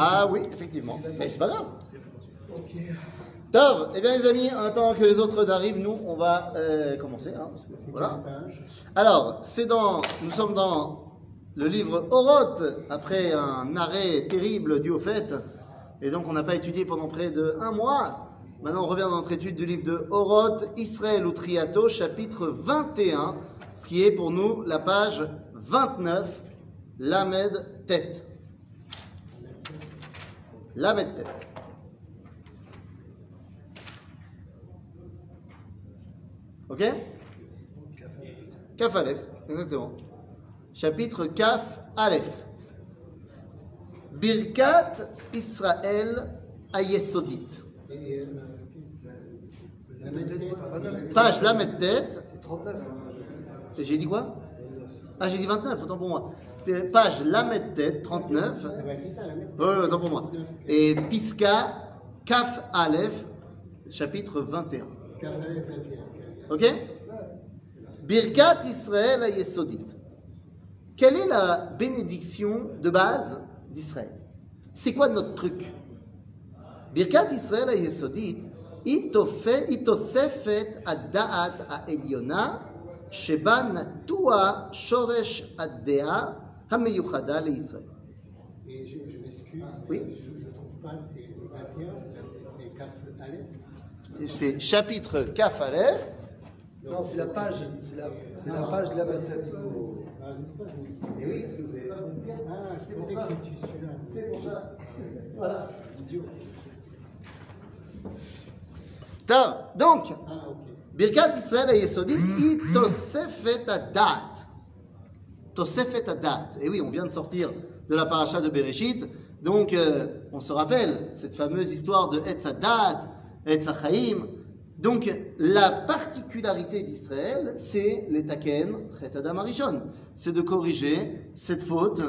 Ah oui, effectivement. Mais c'est pas grave. Tov, eh bien les amis, en attendant que les autres arrivent, nous on va euh, commencer. hein, voilà. Alors, c'est dans, nous sommes dans le livre Oroth, après un arrêt terrible dû au fait, et donc on n'a pas étudié pendant près de un mois. Maintenant, on revient dans notre étude du livre de Oroth, Israël ou Triato, chapitre 21, ce qui est pour nous la page 29, Lamed Tête. Lamed Tête. Ok? Kaf Aleph, exactement. Chapitre Kaf Aleph. Birkat Israël Ayesodit. Page Lamed Tête. C'est 39. Et J'ai dit quoi? Ah, j'ai dit 29, autant pour moi. Page Lamed Tête, 39. Ah bah, c'est ça. Oui, autant pour moi. Et Piska Kaf Aleph, chapitre 21. Café 21. Ok Birkat Israël Ayesodit. Quelle est la bénédiction de base d'Israël? C'est quoi notre truc? Birkat Israël Ayesodit, itosefet ad-da'at ha'elyona, sheba natua shoresh ad-dea hameyuchada le'Israël. Et je, je m'excuse, Oui. je ne trouve pas, c'est 21, c'est Caf Aleph. C'est chapitre Kaf Aleph. Non, c'est la page, c'est la, c'est la page de la tête. Ah, c'est vous. Eh oui, Ah, que c'était celui-là. C'est pour ça. Voilà. Idiot. Donc, Ah, ok. ברכת ישראל היסודית היא תוספת הדעת. תוספת הדעת. Et oui, on vient de sortir de la paracha de Bereshit. Donc, euh, on se rappelle cette fameuse histoire de Etz Hadat, Etz Hachaim. Donc, la particularité d'Israël, c'est les taken, Chet Adam Arishon. C'est de corriger cette faute,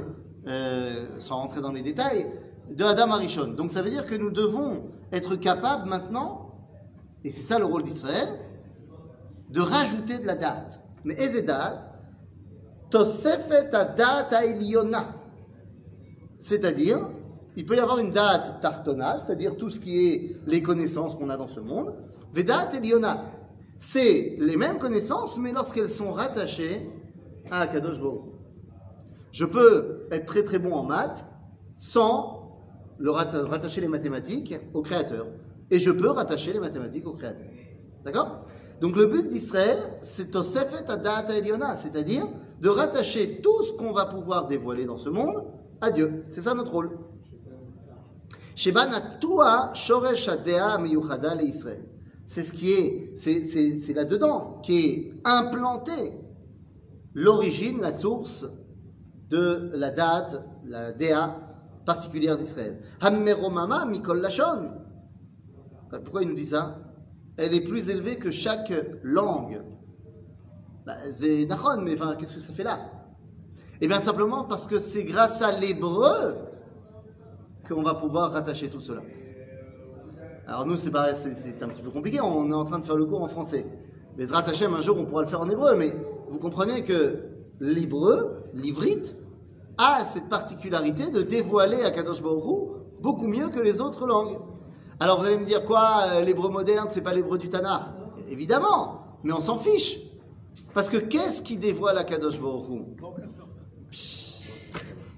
euh, sans rentrer dans les détails, de Adam Arishon. Donc, ça veut dire que nous devons être capables maintenant, et c'est ça le rôle d'Israël, de rajouter de la date. Mais et date Tosefet date ailiona. C'est-à-dire, il peut y avoir une date tartona, c'est-à-dire tout ce qui est les connaissances qu'on a dans ce monde. Vedat eliona. C'est les mêmes connaissances, mais lorsqu'elles sont rattachées à Kadosh Baruch. Je peux être très très bon en maths sans le rattacher les mathématiques au créateur. Et je peux rattacher les mathématiques au créateur. D'accord? Donc le but d'Israël, c'est Tosefet Adat Eliona, c'est-à-dire de rattacher tout ce qu'on va pouvoir dévoiler dans ce monde à Dieu. C'est ça notre rôle. C'est ce qui est, c'est, là-dedans qui est implanté l'origine, la source de la date, la Dea particulière d'Israël. Hammeromama Mikol Lashon. Bah, Pourquoi il nous dit ça? Elle est plus élevée que chaque langue. Bah, c'est Nachon, mais qu'est-ce que ça fait là? Eh bien, simplement parce que c'est grâce à l'hébreu qu'on va pouvoir rattacher tout cela. Alors nous, c'est un petit peu compliqué, on est en train de faire le cours en français. Mais se rattacher, un jour, on pourra le faire en hébreu, mais vous comprenez que l'hébreu, l'ivrite, a cette particularité de dévoiler à Kadosh Baruch beaucoup mieux que les autres langues. Alors vous allez me dire quoi, euh, l'hébreu moderne, c'est pas l'hébreu du Tanakh Évidemment, mais on s'en fiche. Parce que qu'est-ce qui dévoile à Kadosh Baruch.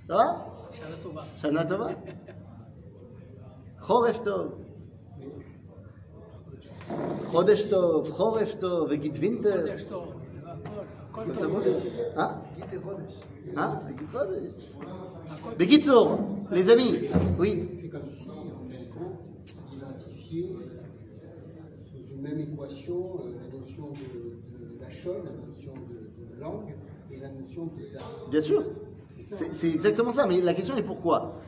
Ça va? Shana Tova Choref Tov. Chodesh Tov, Choref Tov, Vegit Winter. Comme ça vous dit Hein? Hein? Chodesh. Les amis, oui. C'est comme si, fin sous une même équation euh, la notion de, de lachon, la notion de, de langue et la notion de date. Bien sûr. C'est exactement ça, mais la question est pourquoi?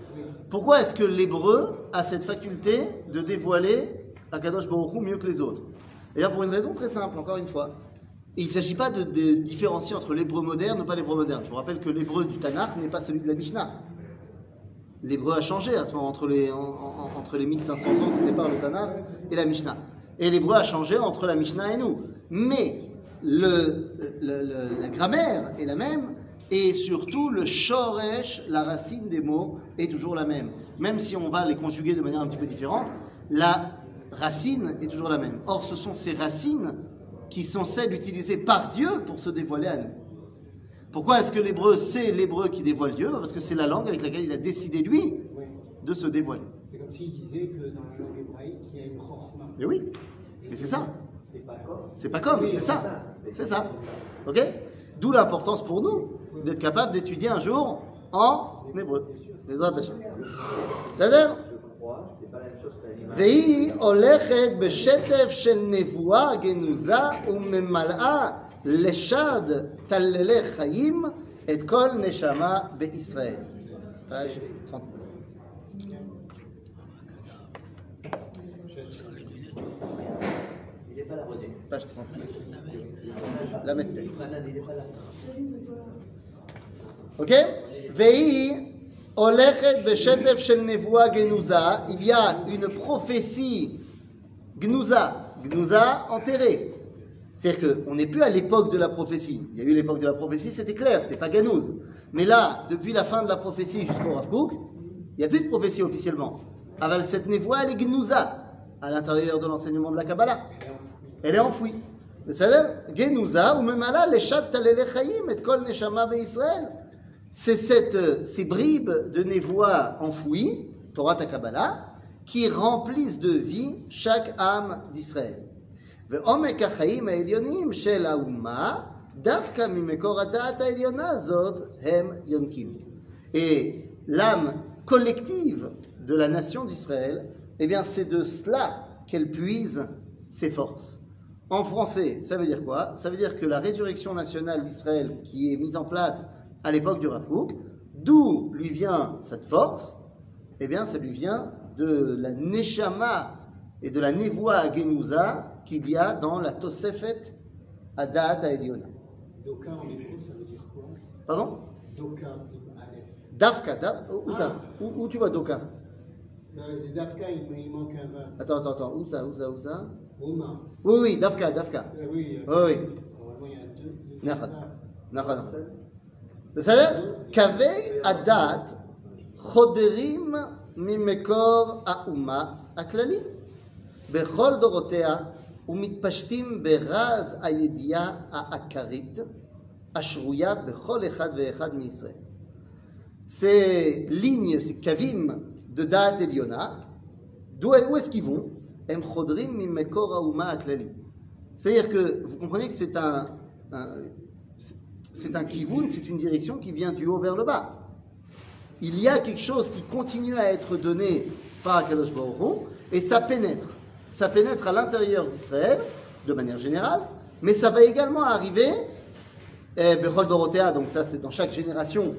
Pourquoi est-ce que l'hébreu a cette faculté de dévoiler Akadosh Baruch Hu mieux que les autres? Et bien pour une raison très simple, encore une fois. Il ne s'agit pas de, de différencier entre l'hébreu moderne ou pas l'hébreu moderne. Je vous rappelle que l'hébreu du Tanakh n'est pas celui de la Mishnah. L'hébreu a changé à ce moment entre les, en- en- entre les 1500 ans qui séparent le Tanakh et la Mishnah. Et l'hébreu a changé entre la Mishnah et nous. Mais la grammaire est la même Et surtout, le shoresh, la racine des mots, est toujours la même. Même si on va les conjuguer de manière un petit peu différente, la racine est toujours la même. Or, ce sont ces racines qui sont celles utilisées par Dieu pour se dévoiler à nous. Pourquoi est-ce que l'hébreu, c'est l'hébreu qui dévoile Dieu Bah, Parce que c'est la langue avec laquelle il a décidé, lui, Oui. de se dévoiler. C'est comme s'il disait que dans la langue hébraïque, il y a une chorma. Mais oui, mais c'est ça. C'est pas comme. C'est pas comme, Oui, c'est c'est ça. ça. C'est ça. Ok D'où l'importance pour nous d'être capable d'étudier un jour en hébreu. Les autres C'est-à-dire Je crois, c'est pas la même chose que l'animal. והיא הולכת בשטף של נבואה גנוזה וממלאה לשד טללי חיים את כל נשמה בישראל. page 30. Il n'est pas là, René. Page 30. La mettre tête. Manan, il n'est pas là. Ok Vei Olechet Beshetef Shel Nevoa Genuza. Il y a une prophétie Gnuza. Gnuza enterrée. c'est-à-dire qu'on n'est plus à l'époque de la prophétie. Il y a eu l'époque de la prophétie, c'était clair, c'était pas ganouse. Mais là, depuis la fin de la prophétie jusqu'au Ravkouk, il n'y a plus de prophétie officiellement. Aval cette névoie, elle est à l'intérieur de l'enseignement de la Kabbalah. Elle est enfouie. Mais ça veut ou même Allah, les chats et kol neshama Israël. C'est cette, euh, ces bribes de névoie enfouies, Torah ta Kabbalah, qui remplissent de vie chaque âme d'Israël. ועומק החיים העליונים של האומה, דווקא ממקור הדעת העליונה הזאת, הם יונקים. Et l'âme collective de la nation d'Israël, eh bien c'est de cela qu'elle puise ses forces. En français, ça veut dire quoi Ça veut dire que la résurrection nationale d'Israël qui est mise en place à l'époque du Rav Kook, d'où lui vient cette force Eh bien, ça lui vient de la Neshama et de la Nevoa Genuza qu'il y a dans la Tosefet Adat Eliona. Doka en hébreu, ça veut dire quoi Pardon Doka, im Aleph. Dafka, Daf- où ça où, où tu vois Doka Dans les Dafka, il, il manque un vin. Attends, attends, attends, où ça, où ça, où ça Oma. Oui, oui, Dafka, Dafka. Euh, oui. Oui, euh, oui. Normalement, il y a deux. deux נכון, Dafka. נכון, נכון. בסדר? קווי הדת חודרים ממקור האומה הכללי בכל דורותיה ומתפשטים ברז הידיעה העקרית השרויה בכל אחד ואחד מישראל. Ces lignes, ces kavim de Da'at Eliona, d'où où est-ce qu'ils vont Em chodrim mimekor hauma aklali. C'est-à-dire que vous comprenez que c'est un, un- c'est un kivun, c'est une direction qui vient du haut vers le bas. Il y a quelque chose qui continue à être donné par Akadosh Baruch Hu, et ça pénètre. Ça pénètre à l'intérieur d'Israël, de manière générale, mais ça va également arriver, eh, Bechol Dorothea, donc ça c'est dans chaque génération,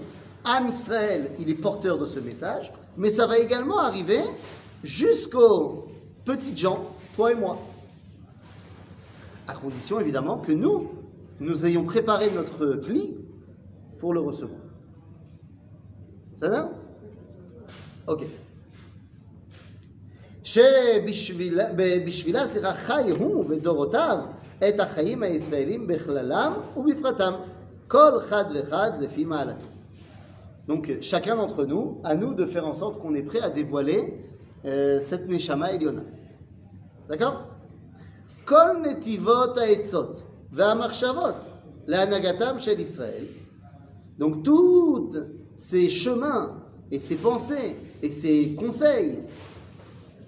Am Israël, il est porteur de ce message, mais ça va également arriver jusqu'aux petites gens, toi et moi. À condition évidemment que nous, nous ayons préparé notre pli pour le recevoir. Ça va? Ok. שבשבילה בשבילה, סליחה, חי הוא ודורותיו את החיים הישראלים בכללם ובפרטם, כל חד ואחד לפי מעלתו. Donc chacun d'entre nous, à nous de faire en sorte qu'on est prêt à dévoiler euh, cette Neshama Eliona. D'accord כל נתיבות העצות והמחשבות להנהגתם של ישראל, donc tous ces chemins et ces pensées et ces conseils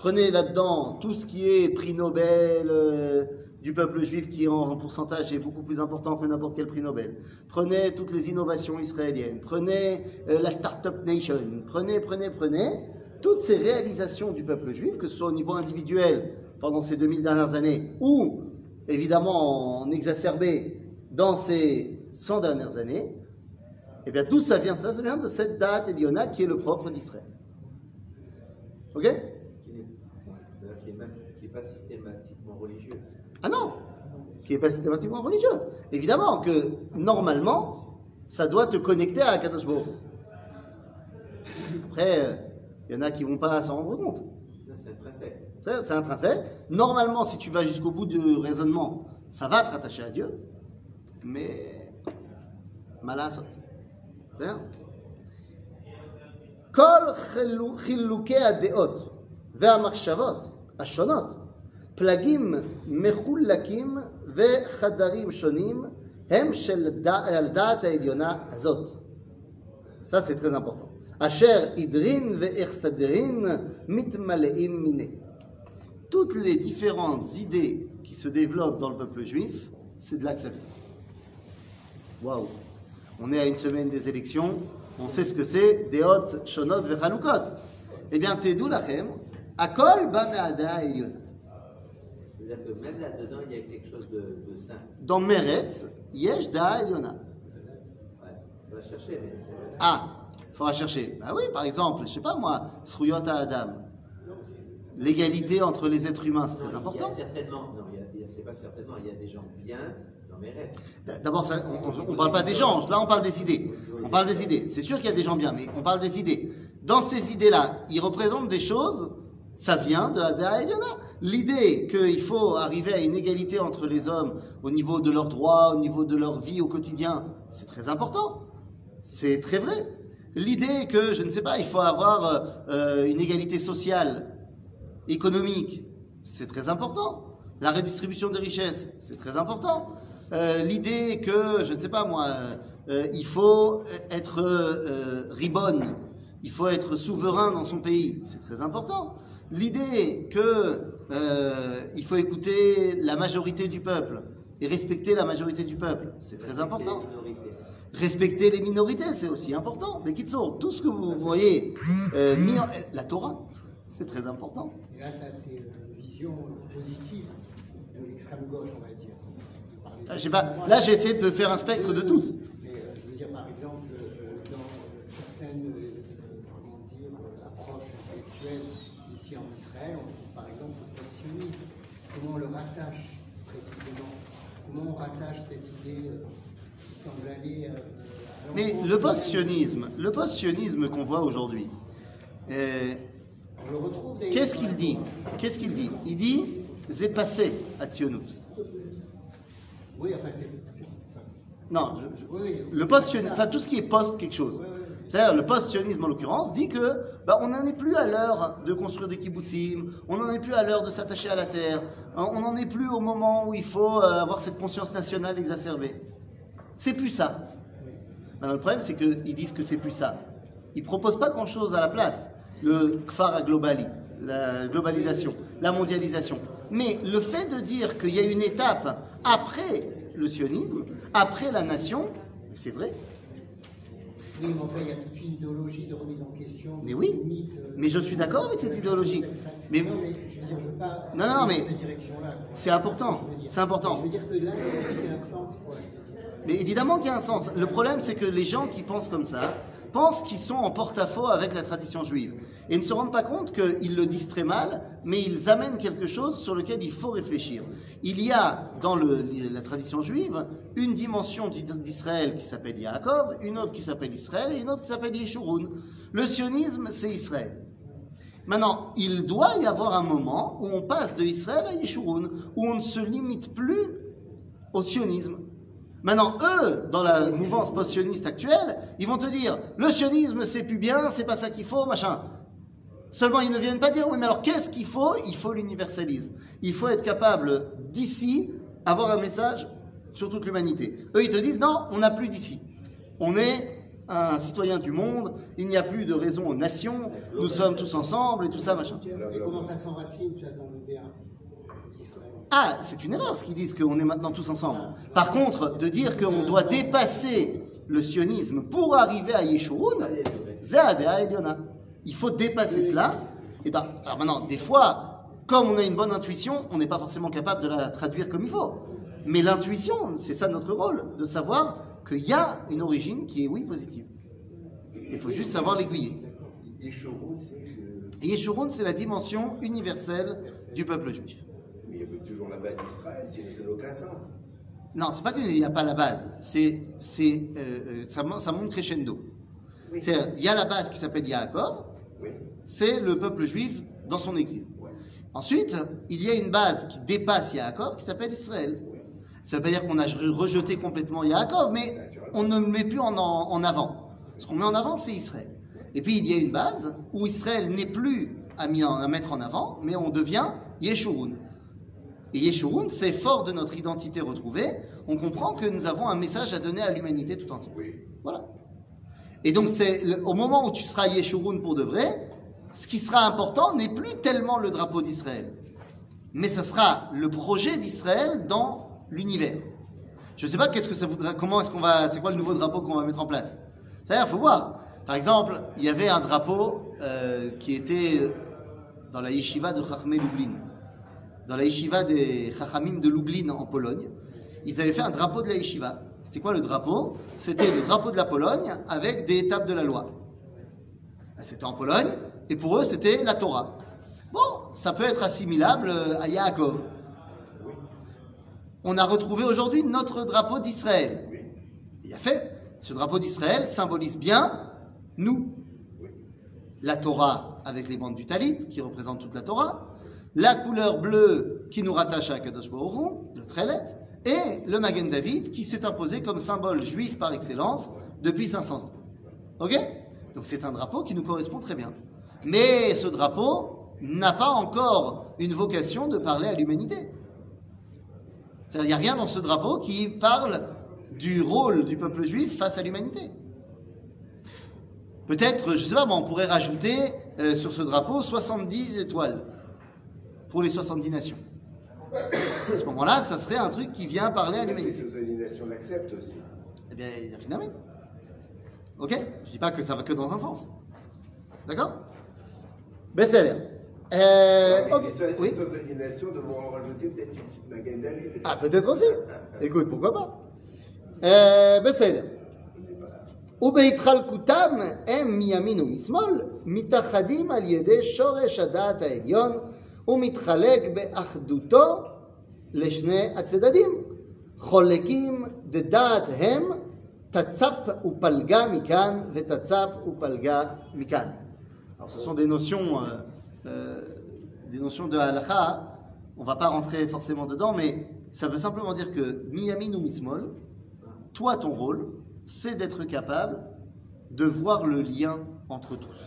Prenez là-dedans tout ce qui est prix Nobel euh, du peuple juif qui en pourcentage est beaucoup plus important que n'importe quel prix Nobel. Prenez toutes les innovations israéliennes. Prenez euh, la Startup Nation. Prenez, prenez, prenez toutes ces réalisations du peuple juif, que ce soit au niveau individuel pendant ces 2000 dernières années ou évidemment en exacerbé dans ces 100 dernières années. Eh bien, d'où ça vient? Ça, ça vient de cette date Eliona qui est le propre d'Israël. Ok qui n'est c'est-à-dire qui est même- qui n'est pas systématiquement religieux. Ah non Qui n'est pas systématiquement religieux. Évidemment que, normalement, ça doit te connecter à Akadosh Baruch Hu. Après, il y en a qui vont pas s'en rendre compte. Là, c'est intrinsèque. C'est c'est intrinsèque. Normalement, si tu vas jusqu'au bout du raisonnement, ça va te rattacher à Dieu. Mais, malasot. C'est כל חילו- חילוקי הדעות והמחשבות השונות, פלגים מחולקים וחדרים שונים, הם של דע- על דעת העליונה הזאת. Ça, c'est très important. אשר עדרין ואכסדרין מתמלאים מיני. Toutes les différentes idées qui se développent dans le peuple juif, c'est de là que ça vient. Waouh On est à une semaine des élections, on sait ce que c'est, Deot, Shonot, Vechalukot. Eh bien, Tedou Lachem, Akol ba me'ada Elyon. C'est-à-dire que même là-dedans, il y a quelque chose de, de saint. Dans Meretz, Yesh da Elyona. Ouais. On va chercher, mais Ah, il faudra chercher. Bah oui, par exemple, je sais pas moi, Sruyot à Adam. L'égalité entre les êtres humains, c'est très important. Il y a certainement, non, il y a, c'est pas certainement, il y a des gens bien dans mes rêves. D'abord, ça, on ne parle pas des gens, là on parle des idées. On parle des idées. C'est sûr qu'il y a des gens bien, mais on parle des idées. Dans ces idées-là, ils représentent des choses, ça vient de Ada Eliona. L'idée qu'il faut arriver à une égalité entre les hommes au niveau de leurs droits, au niveau de leur vie au quotidien, c'est très important. C'est très vrai. L'idée que, je ne sais pas, il faut avoir euh, une égalité sociale, économique, c'est très important. La redistribution des richesses, c'est très important. Euh, L'idée que, je ne sais pas moi, euh, il faut être ribonne, il faut être souverain dans son pays, c'est très important. L'idée que euh, il faut écouter la majorité du peuple et respecter la majorité du peuple, c'est très important. Respecter les minorités, c'est aussi important. Mais Kitsour, tout ce que vous voyez euh, mis en... La Torah, c'est très important. Et là, ça, c'est une vision positive de l'extrême gauche, on va dire. Ah, là j'ai essayé de faire un spectre de toutes. Mais euh, je veux dire, par exemple, euh, dans euh, certaines euh, comment dire, euh, approches intellectuelles ici en Israël, on trouve par exemple le post-sionisme. Comment on le rattache précisément Comment on rattache cette idée euh, qui semble aller. euh, Mais le post-sionisme, le post-sionisme qu'on voit aujourd'hui, euh, qu'est-ce qu'il dit Qu'est-ce qu'il dit Il dit c'est passé à Tzionut. Oui, enfin, c'est. Non, je- je- oui, oui. le post-sionisme, enfin tout ce qui est post quelque chose. Oui. C'est-à-dire le post-sionisme en l'occurrence dit que bah, on n'en est plus à l'heure de construire des kibbutzim, on n'en est plus à l'heure de s'attacher à la terre, hein, on n'en est plus au moment où il faut euh, avoir cette conscience nationale exacerbée. C'est plus ça. Maintenant, le problème c'est qu'ils disent que c'est plus ça. Ils proposent pas grand-chose à la place. Le kfar globali, la globalisation, la mondialisation. Mais le fait de dire qu'il y a une étape après le sionisme, après la nation, c'est vrai. Mais enfin, il y a toute une idéologie de remise en question. Mais oui. mythes, euh, Mais je suis d'accord avec cette idéologie. Mais non, mais je veux dire, je veux pas. Non, non, mais dans cette direction-là. quoi. c'est important, c'est important. Je veux dire que là, il y a un sens pour la Mais évidemment qu'il y a un sens. Le problème, c'est que les gens qui pensent comme ça pensent qu'ils sont en porte-à-faux avec la tradition juive et ne se rendent pas compte qu'ils le disent très mal, mais ils amènent quelque chose sur lequel il faut réfléchir. Il y a dans la tradition juive une dimension d'Israël qui s'appelle Yaakov, une autre qui s'appelle Israël et une autre qui s'appelle Yeshurun. Le sionisme, c'est Israël. Maintenant, il doit y avoir un moment où on passe de Israël à Yeshurun, où on ne se limite plus au sionisme. Maintenant, eux, dans la mouvance post-sioniste actuelle, ils vont te dire le sionisme, c'est plus bien, c'est pas ça qu'il faut, machin. Seulement, ils ne viennent pas dire oui, mais alors qu'est-ce qu'il faut? Il faut l'universalisme. Il faut être capable d'ici avoir un message sur toute l'humanité. Eux, ils te disent non, on n'a plus d'ici. On est un citoyen du monde, il n'y a plus de raison aux nations, nous sommes tous ensemble et tout ça, machin. Et comment ça s'enracine, ça, dans l'idéal d'Israël Ah, c'est une erreur ce qu'ils disent qu'on est maintenant tous ensemble. Par contre, de dire qu'on doit dépasser le sionisme pour arriver à Yeshurun. Il faut dépasser cela. Et ben, alors maintenant, des fois, comme on a une bonne intuition, on n'est pas forcément capable de la traduire comme il faut. Mais l'intuition, c'est ça notre rôle, de savoir qu'il y a une origine qui est, oui, positive. Il faut juste savoir l'aiguiller. Yeshurun, c'est la dimension universelle du peuple juif. Mais il y a toujours la base d'Israël, sinon ça n'a aucun sens. Non, c'est pas qu'il n'y a pas la base, c'est, c'est, euh, euh, ça, mon- ça monte crescendo. Oui. C'est, il y a la base qui s'appelle Yaakov, Oui. c'est le peuple juif dans son exil. Ouais. Ensuite, il y a une base qui dépasse Yaakov qui s'appelle Israël. Oui. Ça veut pas dire qu'on a re- rejeté complètement Yaakov, mais on ne le met plus en, en- en avant. Ce qu'on met en avant, c'est Israël. Et puis il y a une base où Israël n'est plus à, mis en- à mettre en avant, mais on devient Yeshurun. Et Yeshurun, c'est fort de notre identité retrouvée. On comprend que nous avons un message à donner à l'humanité tout entière. Oui. Voilà. Et donc, c'est au moment où tu seras Yeshurun pour de vrai, ce qui sera important n'est plus tellement le drapeau d'Israël, mais ce sera le projet d'Israël dans l'univers. Je ne sais pas qu'est-ce que ça voudra, comment est-ce qu'on va, c'est quoi le nouveau drapeau qu'on va mettre en place. Ça y est, il faut voir. Par exemple, il y avait un drapeau euh, qui était dans la yeshiva de Chachmé Lublin, dans la yeshiva des Chachamim de Lublin en Pologne. Ils avaient fait un drapeau de la yeshiva. C'était quoi le drapeau? C'était le drapeau de la Pologne avec des étapes de la loi. Ah, C'était en Pologne, et pour eux, c'était la Torah. Bon, ça peut être assimilable euh, à Yaakov. On a retrouvé aujourd'hui notre drapeau d'Israël. Il a fait. Ce drapeau d'Israël symbolise bien nous. La Torah avec les bandes du Talit, qui représentent toute la Torah. La couleur bleue qui nous rattache à Kadosh Baruch le Trélet. Et le Magen David qui s'est imposé comme symbole juif par excellence depuis 500 ans. Ok? Donc c'est un drapeau qui nous correspond très bien. Mais ce drapeau n'a pas encore une vocation de parler à l'humanité. Il n'y a rien dans ce drapeau qui parle du rôle du peuple juif face à l'humanité. Peut-être, je ne sais pas, mais on pourrait rajouter euh, sur ce drapeau 70 étoiles pour les 70 nations. À ce moment-là, ça serait un truc qui vient parler à Les l'humanité. socialisations l'acceptent aussi. Eh bien, il n'y a rien à mettre. Ok Je ne dis pas que ça va que dans un sens. D'accord Betseler. Euh, Mais ok, Les so- Oui les socialisations devront en rajouter peut-être une petite Magen David. Ah, peut-être aussi. Écoute, pourquoi pas אה, בסדר. ובהתחלקותם הם מימין ומשמאל מתאחדים על ידי שורש הדעת העליון ומתחלק באחדותו לשני הצדדים. חולקים דדעת הם תצ"פ ופלגה מכאן ותצ"פ ופלגה מכאן. Alors ce sont des notions, euh, euh, des notions de halakha. On va pas rentrer forcément dedans, mais ça veut simplement dire que miyamin ou mismol, toi ton rôle, c'est d'être capable de voir le lien entre tous.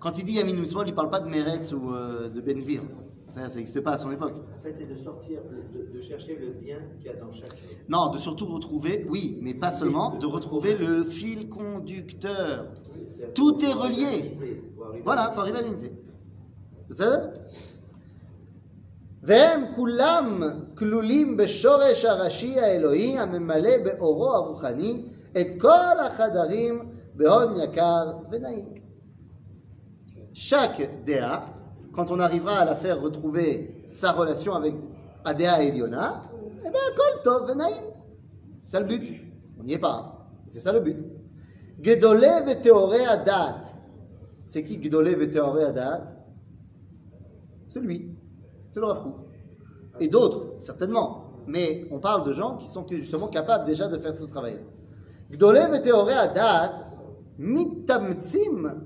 Quand il dit yamin ou mismol, il parle pas de Meretz ou euh, de Benvir. Ça n'existait pas à son époque. En fait, c'est de sortir, de, de chercher le bien qu'il y a dans chaque chose. Non, de surtout retrouver, oui, mais pas seulement, de retrouver le fil conducteur. C'est-à-dire Tout pour est arriver à relié. l'unité, pour arriver Voilà, à il faut arriver à l'unité. בסדר? והם כולם כלולים בשורש הראשי האלוהי הממלא באורו הרוחני את כל החדרים בהון יקר ונעים. chaque DA, quand on arrivera à la faire retrouver sa relation avec Adéa et Liona, eh bien, Kol Tov Venaïm. C'est ça le but. On n'y est pas. C'est ça le but. Gedole Veteore Adat. C'est qui Gedole Veteore Adat C'est lui. C'est le Rav Et d'autres, certainement. Mais on parle de gens qui sont justement capables déjà de faire ce travail. Gdole Veteore Adat, mitamtsim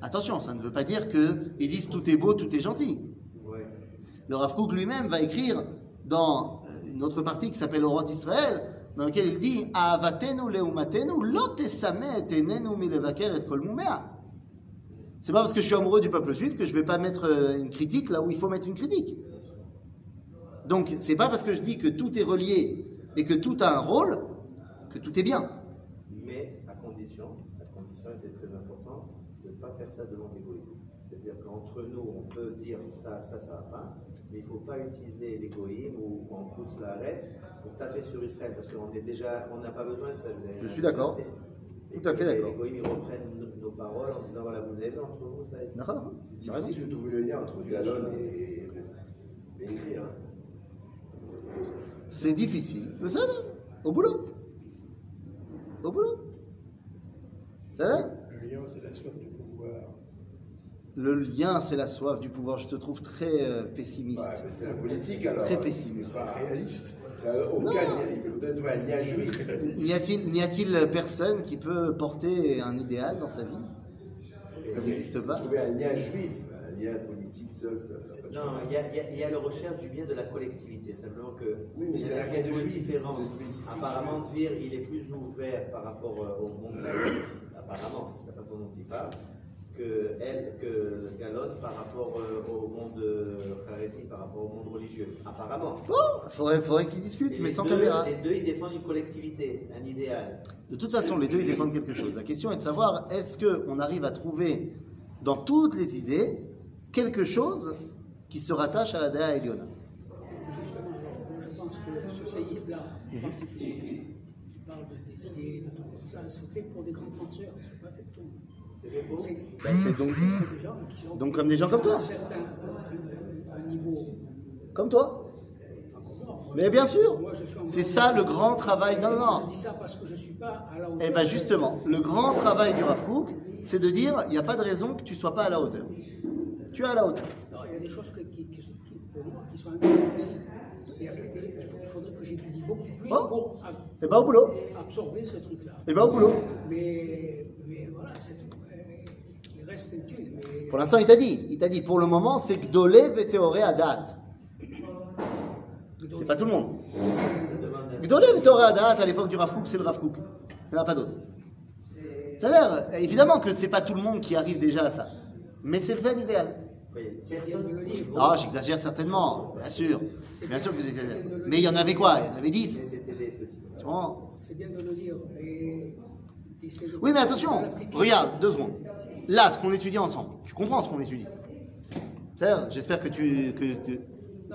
Attention, ça ne veut pas dire qu'ils disent tout est beau, tout est gentil. Ouais. Le Rav Kook lui-même va écrire dans euh, une autre partie qui s'appelle Au roi d'Israël, dans laquelle il dit Ahavatenu leumatenu lo enenu milevaker et kol. C'est pas parce que je suis amoureux du peuple juif que je vais pas mettre euh, une critique là où il faut mettre une critique. Donc, c'est pas parce que je dis que tout est relié et que tout a un rôle que tout est bien. Mais à condition, à condition, et c'est très important, faire ça devant l'égoïsme. C'est-à-dire qu'entre nous, on peut dire ça, ça, ça va pas, mais il ne faut pas utiliser l'égoïsme ou en pousse la arrête pour taper sur Israël, parce qu'on est déjà, on n'a pas besoin de ça. vous avez Je suis d'accord. Tout à fait d'accord. Les goïms, ils reprennent nos, nos paroles en disant voilà, vous avez vu entre vous, ça et ça. D'accord Tu as de trouver le lien entre Galon et. Hein. C'est difficile. Mais ça, au boulot. Au boulot. Ça va Le lien, c'est la soif du pouvoir. Le lien, c'est la soif du pouvoir. Je te trouve très euh, pessimiste. Ouais, c'est la politique alors. Très pessimiste. C'est pas Réaliste. Aucun juif. N'y a-t-il personne qui peut porter un idéal dans sa vie? Ça n'existe pas. Trouver un lien juif, un lien politique seul. Non, il y, a, il y a- il y a la recherche du bien de la collectivité, simplement que Oui, mais il y c'est a la une juif. différence. Spécifique. Apparemment, Tvir, il est plus ouvert par rapport euh, au monde apparemment, la façon dont il parle, que elle, que Galon par rapport euh, au monde euh, Haredi, par rapport au monde religieux. Apparemment. Il faudrait, faudrait qu'ils discutent, Et mais les sans deux- caméra. Les deux, ils défendent une collectivité, un idéal. De toute façon, les deux, ils défendent quelque chose. La question est de savoir, est-ce qu'on arrive à trouver dans toutes les idées quelque chose qui se rattache à la Dea Eliona Justement, je pense que ce séisme-là, en particulier, qui parle de- des idées, de tout comme ça, c'est fait pour des grands penseurs, c'est pas fait pour tout le monde. C'est pour C'est Ben, c'est donc, donc comme des gens comme toi. certain euh. Comme toi. Mais bien sûr. C'est ça le grand travail. Non, non, non. Eh bien justement, le grand travail du Rav Kook, c'est de dire, il n'y a pas de raison que tu sois pas à la hauteur. Tu es à la hauteur. Non, il y a des choses que- qui, qui, qui- pour moi, qui sont. Il, faudrait que j'étudie beaucoup plus Oh. pour ab- Eh bien au boulot. absorber ce truc-là. Eh bien au boulot. Mais, mais voilà, c'est tout. Euh, Il reste une étude. Mais... Pour l'instant, il t'a dit. Il t'a dit, pour le moment, c'est Gdolé Vétéoré à date. C'est pas tout le monde. Gdolé Vétéoré à date, à l'époque du Rav c'est le Rav Kook. Il n'y en a pas d'autre. C'est-à-dire, évidemment que c'est pas tout le monde qui arrive déjà à ça. Mais c'est ça l'idéal. Le. Ah, j'exagère certainement, bien sûr. Bien sûr que vous exagérez. Mais il y en avait quoi? Il y en avait 10. Mais c'était des petits. Tu vois? C'est bien de le dire. Oui, mais attention, regarde, deux secondes. Là, ce qu'on étudie ensemble, tu comprends ce qu'on étudie J'espère que tu, que,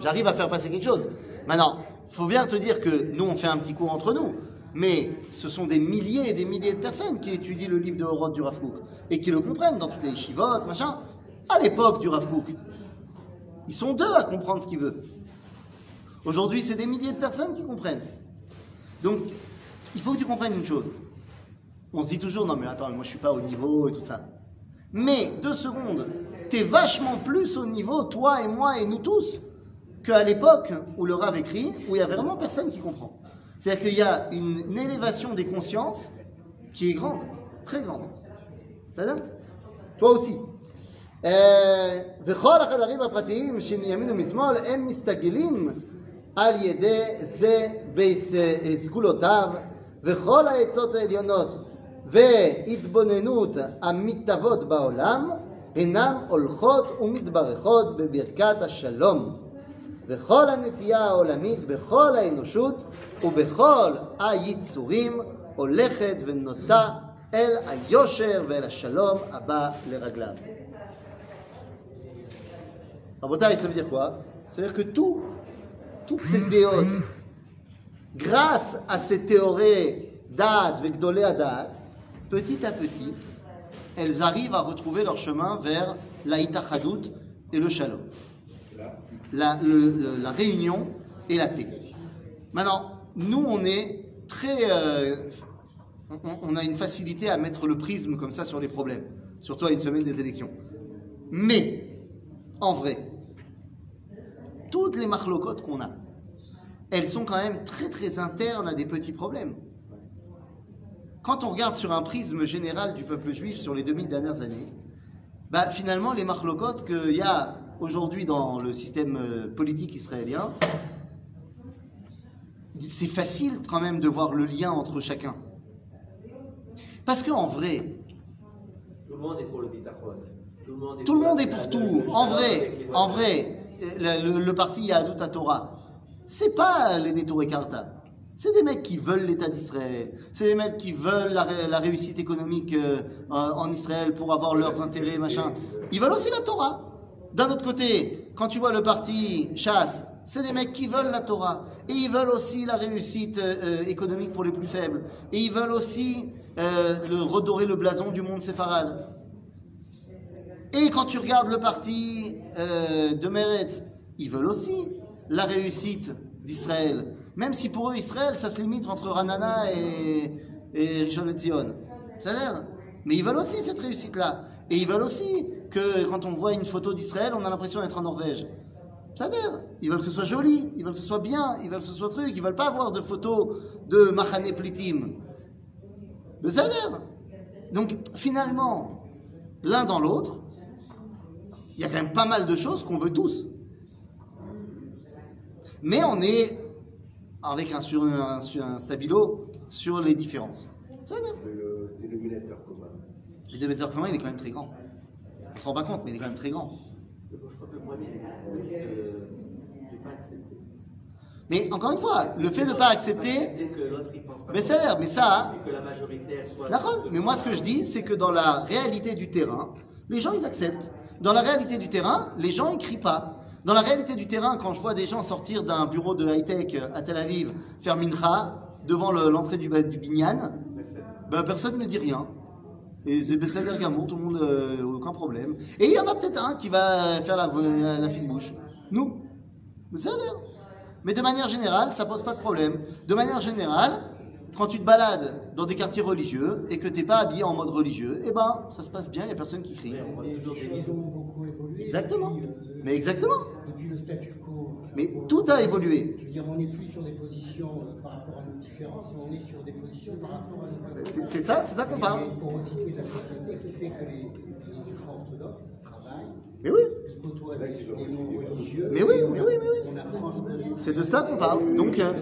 j'arrive à faire passer quelque chose. Maintenant, faut bien te dire que nous, on fait un petit cours entre nous, mais ce sont des milliers et des milliers de personnes qui étudient le livre de Horod du Rav Kook et qui le comprennent dans toutes les chivotes, machin. À l'époque du Rav Kook, ils sont deux à comprendre ce qu'il veut. Aujourd'hui, c'est des milliers de personnes qui comprennent. Donc, il faut que tu comprennes une chose. On se dit toujours, non mais attends, moi je suis pas au niveau et tout ça. Mais, deux secondes, t'es vachement plus au niveau, toi et moi et nous tous, qu'à l'époque où le Rav écrit, où il y a vraiment personne qui comprend. C'est-à-dire qu'il y a une, une élévation des consciences qui est grande, très grande. Ça va Toi aussi. אה, וכל החדרים הפרטיים שמימין ומשמאל הם מסתגלים על ידי זה בסגולותיו וכל העצות העליונות והתבוננות המתהוות בעולם אינם הולכות ומתברכות בברכת השלום וכל הנטייה העולמית בכל האנושות ובכל היצורים הולכת ונוטה אל היושר ואל השלום הבא לרגליו. Rabotai, ça veut dire quoi Ça veut dire que tout, toutes ces théories, grâce à ces théories d'Ad, Vegdolé Adat, petit à petit, elles arrivent à retrouver leur chemin vers la Itachadut et le Shalom. La, réunion et la paix. Maintenant, nous, on est très. euh, on, on a une facilité à mettre le prisme comme ça sur les problèmes, surtout à une semaine des élections. Mais, en vrai, toutes les marlocotes qu'on a, elles sont quand même très très internes à des petits problèmes. Quand on regarde sur un prisme général du peuple juif sur les 2000 dernières années, bah, finalement les marlocotes qu'il y a aujourd'hui dans le système euh, politique israélien, c'est facile quand même de voir le lien entre chacun. Parce qu'en vrai, Tout le monde est pour le bitachon. Tout le monde est tout le pour tout. En vrai, en vrai, le, le- le parti Yahadut Torah, c'est pas les Neturei Karta. C'est des mecs qui veulent l'État d'Israël. C'est des mecs qui veulent la, ré- la réussite économique euh, en Israël pour avoir leurs intérêts, machin. Ils veulent aussi la Torah. D'un autre côté, quand tu vois le parti chasse, c'est des mecs qui veulent la Torah. Et ils veulent aussi la réussite euh, euh, économique pour les plus faibles. Et ils veulent aussi le, redorer le blason du monde séfarade. Et quand tu regardes le parti de Meretz, ils veulent aussi la réussite d'Israël. Même si pour eux, Israël, ça se limite entre Ranana et, et Rishon LeZion. C'est-à-dire, mais ils veulent aussi cette réussite-là. Et ils veulent aussi que quand on voit une photo d'Israël, on a l'impression d'être en Norvège. C'est-à-dire, ils veulent que ce soit joli, ils veulent que ce soit bien, ils veulent que ce soit truc, ils veulent pas avoir de photos de Machane Plitim. C'est-à-dire, donc finalement, l'un dans l'autre, il y a quand même pas mal de choses qu'on veut tous. Mais on est avec un, sur, un, sur un stabilo sur les différences. Le, le dénominateur commun. le dénominateur commun, il est quand même très grand. On se rend pas compte, mais il est quand même très grand. Je crois que le problème, il est de ne pas accepter. Mais encore une fois, le fait de ne pas accepter, mais c'est-à-dire, mais ça, mais moi ce que je dis, c'est que dans la réalité du terrain, les gens ils acceptent. Dans la réalité du terrain, les gens ils crient pas. Dans la réalité du terrain, quand je vois des gens sortir d'un bureau de high-tech à Tel Aviv, faire mincha devant le- l'entrée du, du binyan, ben, personne ne dit rien. Et c'est Bessader Gamour, tout le monde, euh, aucun problème. Et il y en a peut-être un qui va faire la, la fine bouche. Nous. Mais de manière générale, ça pose pas de problème. De manière générale, quand tu te balades dans des quartiers religieux et que t'es pas habillé en mode religieux, eh ben, ça se passe bien, il y a personne qui crie. Exactement. Euh, Mais exactement. Depuis le statu quo. Mais tout a évolué. Je veux dire, on n'est plus sur des positions euh, par rapport à nos différences, mais on est sur des positions par rapport à nos C'est- C'est ça, c'est ça qu'on parle. une porosité de la société qui fait que les, les ultra-orthodoxes travaillent, Mais oui, ils côtoient des, des non-religieux. Mais oui, mais oui, mais oui. On apprend c'est de cela qu'on parle. Donc, euh.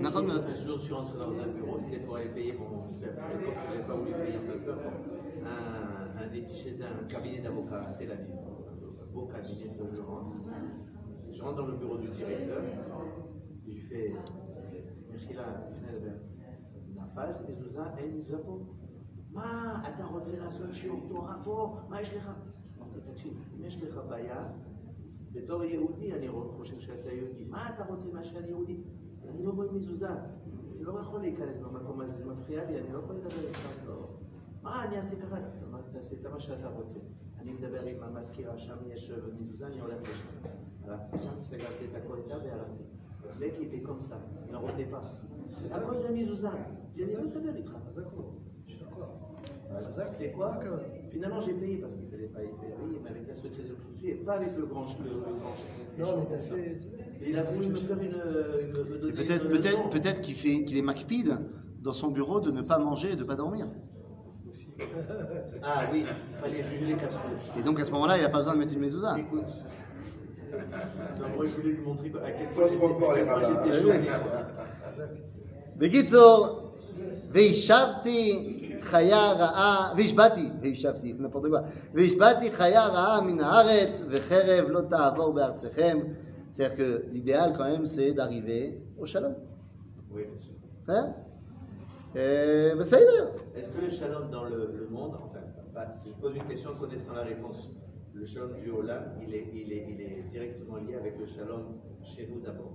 Nachon, euh, Un jour, je suis rentré dans un bureau, c'était pour aller payer mon. Je n'avais pas voulu payer un peu. Un, un des chez un cabinet d'avocats à Tel Aviv. Beau cabinet, je rentre. Je rentre dans le bureau du directeur. Et je fais. לדבר. נפל מזוזה, אין מזוזה פה? מה, אתה רוצה לעשות שיעור תורה פה? מה יש לך? אמרתי, תקשיב, אם יש לך בעיה, בתור יהודי אני חושב שאתה יהודי. מה אתה רוצה מה שאני יהודי? אני לא רואה מזוזה. אני לא יכול להיכנס במקום הזה, זה מפריע לי, אני לא יכול לדבר איתך. מה, אני אעשה ככה? אמרתי, תעשה את מה שאתה רוצה. אני מדבר עם המזכירה, שם יש מזוזה, אני הולך לשם. הלכתי לשם, סגרתי את הכל איתה והלכתי. מק était comme ça, il n'en revenait pas. À cause de Mizouza. J'ai dit, non, très bien, Je suis d'accord. C'est quoi Finalement, j'ai payé parce qu'il ne fallait pas y payer, mais avec la société de souci et pas avec le grand ch- le, le grand chef. Non, mais t'as fait. Et il a voulu me faire une. une me donner peut-être, une peut-être, leçon. peut-être qu'il fait, qu'il est macpide dans son bureau de ne pas manger et de pas dormir. Ah oui, il fallait juger les capsules. Et donc à ce moment-là, il n'a pas besoin de mettre une mezouza. Écoute. Non, moi, je voulais lui montrer à quel Sont point trop forts, les j'étais- à quel point rabbins. j'étais choqué. בקיצור, והשבתי חיה רעה, והשבתי, והשבתי, n'importe quoi, והשבתי חיה רעה מן הארץ, וחרב לא תעבור בארצכם. C'est-à-dire que l'idéal quand même, c'est d'arriver au shalom. Oui, bien sûr. בסדר? ben, Est-ce que le shalom dans le, monde, enfin, si je pose une question connaissant la réponse, le shalom du Olam, il est, il est, il est directement lié avec le shalom chez nous d'abord?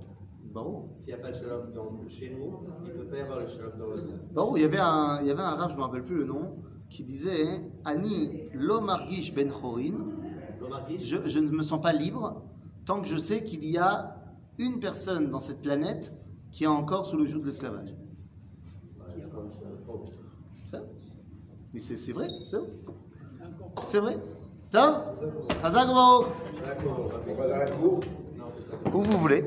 Bon. S'il n'y a pas le shalom chez nous, il ne peut pas y avoir le shalom dans le monde. Bon, il y avait un, il y avait un je ne me rappelle plus le nom, qui disait Ani Lomargish ben Chorin, je ne me sens pas libre tant que je sais qu'il y a une personne dans cette planète qui est encore sous le joug de l'esclavage. Mais c'est vrai, c'est vrai. C'est vrai. Où vous voulez.